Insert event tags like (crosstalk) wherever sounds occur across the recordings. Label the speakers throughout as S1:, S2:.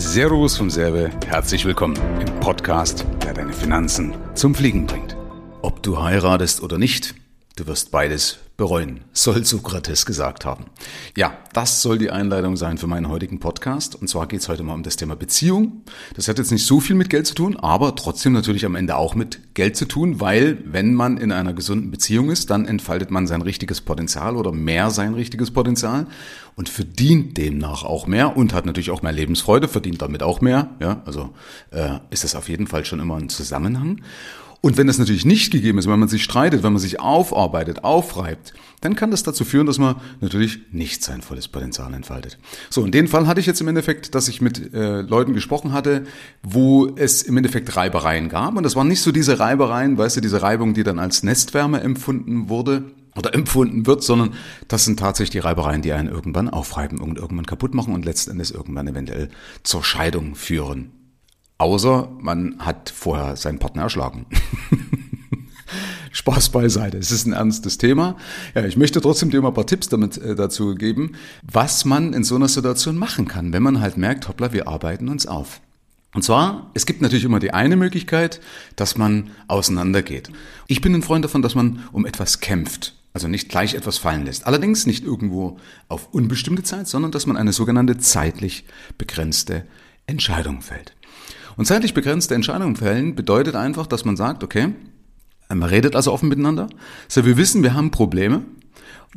S1: Servus vom Serve, herzlich willkommen im Podcast, der deine Finanzen zum Fliegen bringt. Ob du heiratest oder nicht, du wirst beides bereuen, soll Sokrates gesagt haben. Ja, das soll die Einleitung sein für meinen heutigen Podcast. Und zwar geht es heute mal um das Thema Beziehung. Das hat jetzt nicht so viel mit Geld zu tun, aber trotzdem natürlich am Ende auch mit Geld zu tun, weil wenn man in einer gesunden Beziehung ist, dann entfaltet man sein richtiges Potenzial oder mehr sein richtiges Potenzial und verdient demnach auch mehr und hat natürlich auch mehr Lebensfreude, verdient damit auch mehr. Ja, also äh, ist das auf jeden Fall schon immer ein Zusammenhang. Und wenn das natürlich nicht gegeben ist, wenn man sich streitet, wenn man sich aufarbeitet, aufreibt, dann kann das dazu führen, dass man natürlich nicht sein volles Potenzial entfaltet. So, in dem Fall hatte ich jetzt im Endeffekt, dass ich mit äh, Leuten gesprochen hatte, wo es im Endeffekt Reibereien gab. Und das waren nicht so diese Reibereien, weißt du, diese Reibung, die dann als Nestwärme empfunden wurde oder empfunden wird, sondern das sind tatsächlich die Reibereien, die einen irgendwann aufreiben und irgendwann kaputt machen und letztendlich irgendwann eventuell zur Scheidung führen. Außer man hat vorher seinen Partner erschlagen. (laughs) Spaß beiseite. Es ist ein ernstes Thema. Ja, ich möchte trotzdem dir mal ein paar Tipps damit äh, dazu geben, was man in so einer Situation machen kann, wenn man halt merkt, hoppla, wir arbeiten uns auf. Und zwar, es gibt natürlich immer die eine Möglichkeit, dass man auseinandergeht. Ich bin ein Freund davon, dass man um etwas kämpft. Also nicht gleich etwas fallen lässt. Allerdings nicht irgendwo auf unbestimmte Zeit, sondern dass man eine sogenannte zeitlich begrenzte Entscheidung fällt. Und zeitlich begrenzte Entscheidungen fällen bedeutet einfach, dass man sagt, okay, man redet also offen miteinander. So, wir wissen, wir haben Probleme.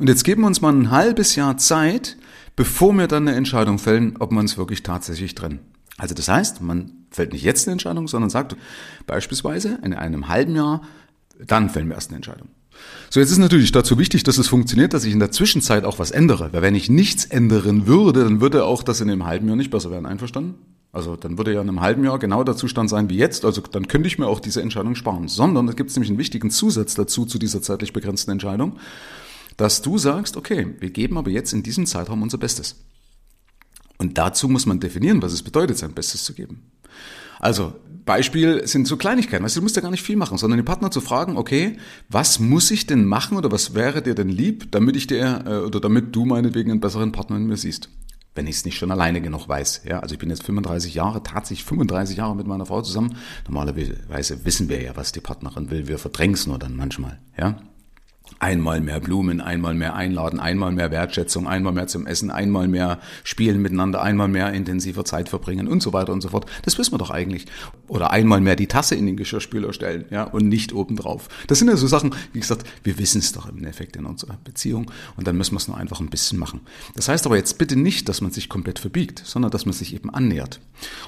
S1: Und jetzt geben wir uns mal ein halbes Jahr Zeit, bevor wir dann eine Entscheidung fällen, ob wir uns wirklich tatsächlich trennen. Also das heißt, man fällt nicht jetzt eine Entscheidung, sondern sagt beispielsweise in einem halben Jahr, dann fällen wir erst eine Entscheidung. So, jetzt ist natürlich dazu wichtig, dass es funktioniert, dass ich in der Zwischenzeit auch was ändere. Weil wenn ich nichts ändern würde, dann würde auch das in einem halben Jahr nicht besser werden. Einverstanden? Also dann würde ja in einem halben Jahr genau der Zustand sein wie jetzt. Also dann könnte ich mir auch diese Entscheidung sparen. Sondern es gibt nämlich einen wichtigen Zusatz dazu, zu dieser zeitlich begrenzten Entscheidung, dass du sagst, okay, wir geben aber jetzt in diesem Zeitraum unser Bestes. Und dazu muss man definieren, was es bedeutet, sein Bestes zu geben. Also Beispiel sind so Kleinigkeiten. Du, du musst ja gar nicht viel machen, sondern den Partner zu fragen, okay, was muss ich denn machen oder was wäre dir denn lieb, damit ich dir äh, oder damit du meinetwegen einen besseren Partner in mir siehst? Wenn ich es nicht schon alleine genug weiß. Ja, also ich bin jetzt 35 Jahre, tatsächlich 35 Jahre mit meiner Frau zusammen. Normalerweise wissen wir ja, was die Partnerin will. Wir verdrängen es nur dann manchmal. Ja, Einmal mehr Blumen, einmal mehr einladen, einmal mehr Wertschätzung, einmal mehr zum Essen, einmal mehr spielen miteinander, einmal mehr intensiver Zeit verbringen und so weiter und so fort. Das wissen wir doch eigentlich. Oder einmal mehr die Tasse in den Geschirrspüler stellen, ja, und nicht obendrauf. Das sind ja so Sachen, wie gesagt, wir wissen es doch im Endeffekt in unserer Beziehung und dann müssen wir es nur einfach ein bisschen machen. Das heißt aber jetzt bitte nicht, dass man sich komplett verbiegt, sondern dass man sich eben annähert.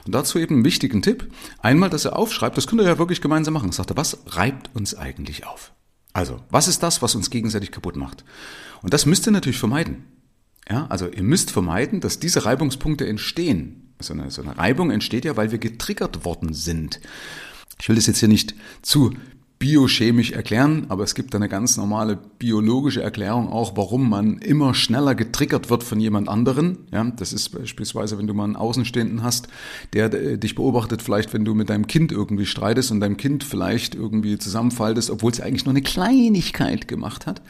S1: Und dazu eben einen wichtigen Tipp. Einmal, dass er aufschreibt, das könnt ihr ja wirklich gemeinsam machen. Sagt er, was reibt uns eigentlich auf? Also, was ist das, was uns gegenseitig kaputt macht? Und das müsst ihr natürlich vermeiden. Ja, also ihr müsst vermeiden, dass diese Reibungspunkte entstehen. So eine, so eine Reibung entsteht ja, weil wir getriggert worden sind. Ich will das jetzt hier nicht zu biochemisch erklären, aber es gibt eine ganz normale biologische Erklärung auch, warum man immer schneller getriggert wird von jemand anderen. Ja, das ist beispielsweise, wenn du mal einen Außenstehenden hast, der äh, dich beobachtet, vielleicht wenn du mit deinem Kind irgendwie streitest und deinem Kind vielleicht irgendwie zusammenfaltest, obwohl es eigentlich nur eine Kleinigkeit gemacht hat.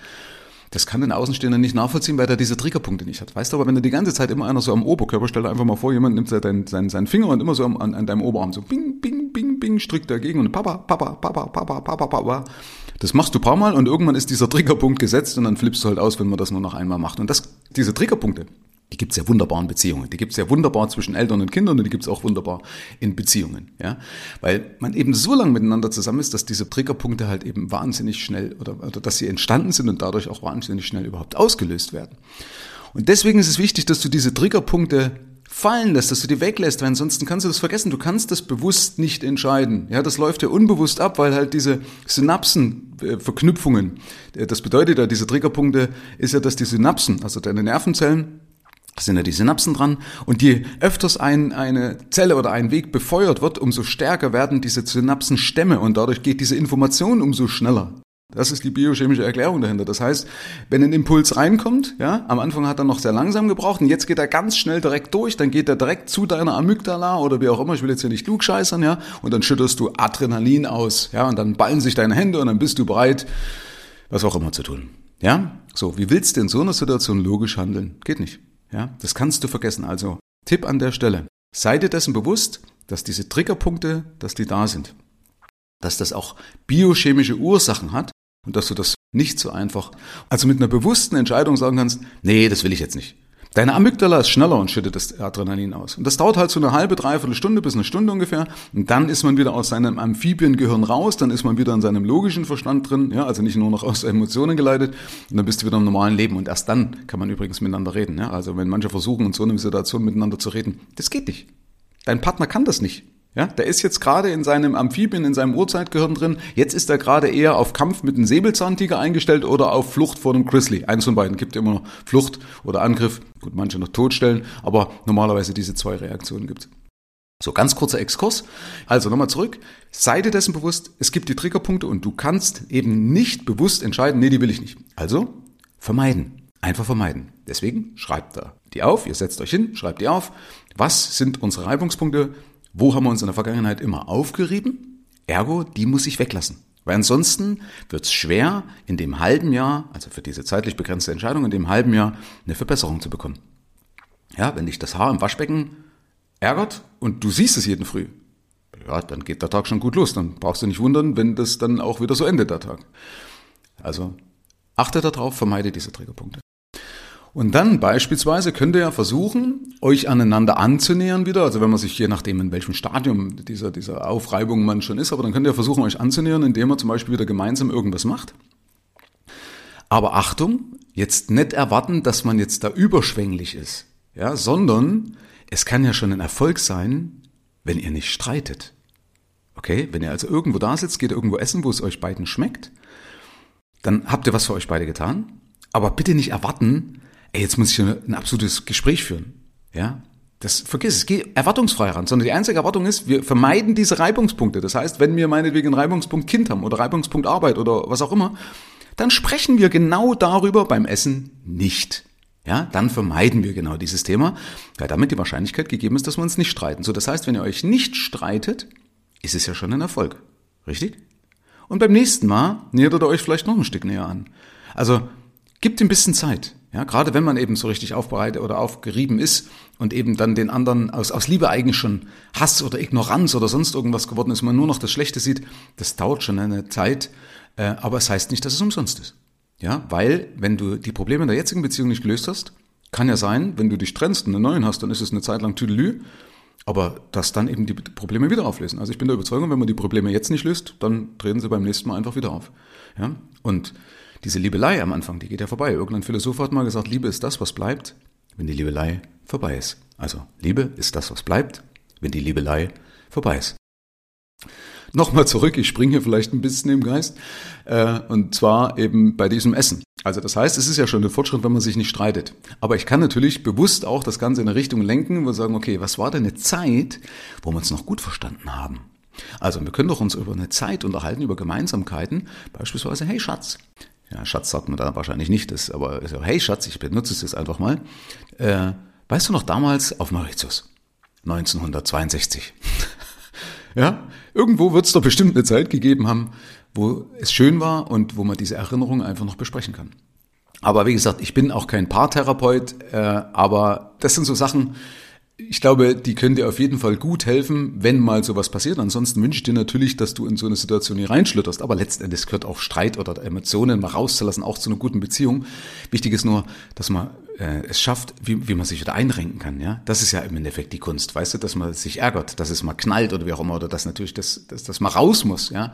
S1: Das kann ein Außenstehender nicht nachvollziehen, weil er diese Triggerpunkte nicht hat. Weißt du, aber wenn du die ganze Zeit immer einer so am Oberkörper, stell dir einfach mal vor, jemand nimmt seinen, seinen, seinen Finger und immer so an, an deinem Oberarm so bing, bing, bing, bing, strickt dagegen und Papa, Papa, Papa, Papa, Papa, Papa. Das machst du ein paar Mal und irgendwann ist dieser Triggerpunkt gesetzt und dann flippst du halt aus, wenn man das nur noch einmal macht. Und das, diese Triggerpunkte, die gibt's ja wunderbar in Beziehungen. Die gibt's ja wunderbar zwischen Eltern und Kindern und die gibt's auch wunderbar in Beziehungen. Ja? Weil man eben so lange miteinander zusammen ist, dass diese Triggerpunkte halt eben wahnsinnig schnell oder, oder dass sie entstanden sind und dadurch auch wahnsinnig schnell überhaupt ausgelöst werden. Und deswegen ist es wichtig, dass du diese Triggerpunkte fallen lässt, dass du die weglässt, weil ansonsten kannst du das vergessen. Du kannst das bewusst nicht entscheiden. Ja, das läuft ja unbewusst ab, weil halt diese Synapsenverknüpfungen, äh, das bedeutet ja, diese Triggerpunkte ist ja, dass die Synapsen, also deine Nervenzellen, sind ja die Synapsen dran. Und je öfters ein, eine Zelle oder ein Weg befeuert wird, umso stärker werden diese Synapsenstämme und dadurch geht diese Information umso schneller. Das ist die biochemische Erklärung dahinter. Das heißt, wenn ein Impuls reinkommt, ja, am Anfang hat er noch sehr langsam gebraucht und jetzt geht er ganz schnell direkt durch, dann geht er direkt zu deiner Amygdala oder wie auch immer, ich will jetzt hier nicht klugscheißern, ja, und dann schütterst du Adrenalin aus, ja, und dann ballen sich deine Hände und dann bist du bereit, was auch immer zu tun. Ja? So, wie willst du in so einer Situation logisch handeln? Geht nicht. Ja, das kannst du vergessen. Also Tipp an der Stelle. Sei dir dessen bewusst, dass diese Triggerpunkte, dass die da sind. Dass das auch biochemische Ursachen hat und dass du das nicht so einfach, also mit einer bewussten Entscheidung sagen kannst, nee, das will ich jetzt nicht. Deine Amygdala ist schneller und schüttet das Adrenalin aus. Und das dauert halt so eine halbe, dreiviertel Stunde bis eine Stunde ungefähr. Und dann ist man wieder aus seinem Amphibiengehirn raus, dann ist man wieder in seinem logischen Verstand drin, ja, also nicht nur noch aus Emotionen geleitet. Und dann bist du wieder im normalen Leben. Und erst dann kann man übrigens miteinander reden. Ja. Also wenn manche versuchen, in so einer Situation miteinander zu reden, das geht nicht. Dein Partner kann das nicht. Ja, der ist jetzt gerade in seinem Amphibien, in seinem Urzeitgehirn drin. Jetzt ist er gerade eher auf Kampf mit einem Säbelzahntiger eingestellt oder auf Flucht vor einem Grizzly. Eins von beiden gibt immer noch Flucht oder Angriff. Gut, manche noch totstellen, aber normalerweise diese zwei Reaktionen gibt So, ganz kurzer Exkurs. Also nochmal zurück. Sei dir dessen bewusst, es gibt die Triggerpunkte und du kannst eben nicht bewusst entscheiden, nee, die will ich nicht. Also vermeiden. Einfach vermeiden. Deswegen schreibt da die auf, ihr setzt euch hin, schreibt die auf. Was sind unsere Reibungspunkte? Wo haben wir uns in der Vergangenheit immer aufgerieben? Ergo, die muss ich weglassen. Weil ansonsten wird es schwer, in dem halben Jahr, also für diese zeitlich begrenzte Entscheidung, in dem halben Jahr eine Verbesserung zu bekommen. Ja, wenn dich das Haar im Waschbecken ärgert und du siehst es jeden Früh, ja, dann geht der Tag schon gut los. Dann brauchst du nicht wundern, wenn das dann auch wieder so endet, der Tag. Also achte darauf, vermeide diese Triggerpunkte. Und dann beispielsweise könnt ihr ja versuchen, euch aneinander anzunähern wieder. Also wenn man sich je nachdem, in welchem Stadium dieser, dieser Aufreibung man schon ist, aber dann könnt ihr versuchen, euch anzunähern, indem ihr zum Beispiel wieder gemeinsam irgendwas macht. Aber Achtung, jetzt nicht erwarten, dass man jetzt da überschwänglich ist, ja, sondern es kann ja schon ein Erfolg sein, wenn ihr nicht streitet. Okay, wenn ihr also irgendwo da sitzt, geht irgendwo essen, wo es euch beiden schmeckt, dann habt ihr was für euch beide getan. Aber bitte nicht erwarten, ey, jetzt muss ich ein absolutes Gespräch führen. Ja, das vergiss es, geh erwartungsfrei ran, sondern die einzige Erwartung ist, wir vermeiden diese Reibungspunkte. Das heißt, wenn wir meinetwegen einen Reibungspunkt Kind haben oder Reibungspunkt Arbeit oder was auch immer, dann sprechen wir genau darüber beim Essen nicht. Ja, dann vermeiden wir genau dieses Thema, weil damit die Wahrscheinlichkeit gegeben ist, dass wir uns nicht streiten. So, das heißt, wenn ihr euch nicht streitet, ist es ja schon ein Erfolg. Richtig? Und beim nächsten Mal nähert ihr euch vielleicht noch ein Stück näher an. Also, Gibt ihm ein bisschen Zeit. Ja, gerade wenn man eben so richtig aufbereitet oder aufgerieben ist und eben dann den anderen aus, aus Liebe eigentlich schon Hass oder Ignoranz oder sonst irgendwas geworden ist, man nur noch das Schlechte sieht, das dauert schon eine Zeit, äh, aber es heißt nicht, dass es umsonst ist. Ja, weil wenn du die Probleme in der jetzigen Beziehung nicht gelöst hast, kann ja sein, wenn du dich trennst und einen neuen hast, dann ist es eine Zeit lang Tüdelü, aber dass dann eben die Probleme wieder auflösen. Also ich bin der Überzeugung, wenn man die Probleme jetzt nicht löst, dann treten sie beim nächsten Mal einfach wieder auf. Ja, und diese Liebelei am Anfang, die geht ja vorbei. Irgendein Philosoph hat mal gesagt, Liebe ist das, was bleibt, wenn die Liebelei vorbei ist. Also Liebe ist das, was bleibt, wenn die Liebelei vorbei ist. Nochmal zurück, ich springe hier vielleicht ein bisschen im Geist, äh, und zwar eben bei diesem Essen. Also das heißt, es ist ja schon ein Fortschritt, wenn man sich nicht streitet. Aber ich kann natürlich bewusst auch das Ganze in eine Richtung lenken, wir sagen, okay, was war denn eine Zeit, wo wir uns noch gut verstanden haben? Also wir können doch uns über eine Zeit unterhalten, über Gemeinsamkeiten, beispielsweise, hey Schatz, ja, Schatz sagt man da wahrscheinlich nicht, das, aber hey Schatz, ich benutze es jetzt einfach mal. Äh, weißt du noch damals auf Mauritius? 1962. (laughs) ja, irgendwo wird es doch bestimmt eine Zeit gegeben haben, wo es schön war und wo man diese Erinnerung einfach noch besprechen kann. Aber wie gesagt, ich bin auch kein Paartherapeut, äh, aber das sind so Sachen, ich glaube, die können dir auf jeden Fall gut helfen, wenn mal sowas passiert. Ansonsten wünsche ich dir natürlich, dass du in so eine Situation hier reinschlitterst. Aber letztendlich gehört auch Streit oder Emotionen mal rauszulassen, auch zu einer guten Beziehung. Wichtig ist nur, dass man äh, es schafft, wie, wie man sich wieder einrenken kann. Ja, das ist ja im Endeffekt die Kunst, weißt du, dass man sich ärgert, dass es mal knallt oder wie auch immer, oder dass natürlich das, dass das mal raus muss. Ja,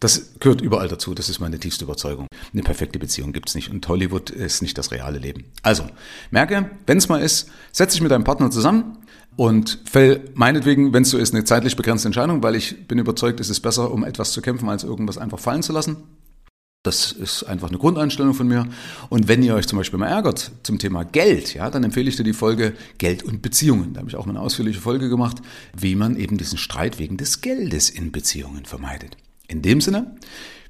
S1: das gehört überall dazu. Das ist meine tiefste Überzeugung. Eine perfekte Beziehung gibt's nicht und Hollywood ist nicht das reale Leben. Also, merke, wenn es mal ist, setz dich mit deinem Partner zusammen und fäll meinetwegen, wenn es so ist, eine zeitlich begrenzte Entscheidung, weil ich bin überzeugt, es ist besser, um etwas zu kämpfen, als irgendwas einfach fallen zu lassen. Das ist einfach eine Grundeinstellung von mir. Und wenn ihr euch zum Beispiel mal ärgert zum Thema Geld, ja, dann empfehle ich dir die Folge Geld und Beziehungen. Da habe ich auch mal eine ausführliche Folge gemacht, wie man eben diesen Streit wegen des Geldes in Beziehungen vermeidet. In dem Sinne,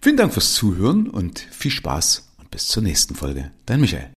S1: vielen Dank fürs Zuhören und viel Spaß und bis zur nächsten Folge. Dein Michael.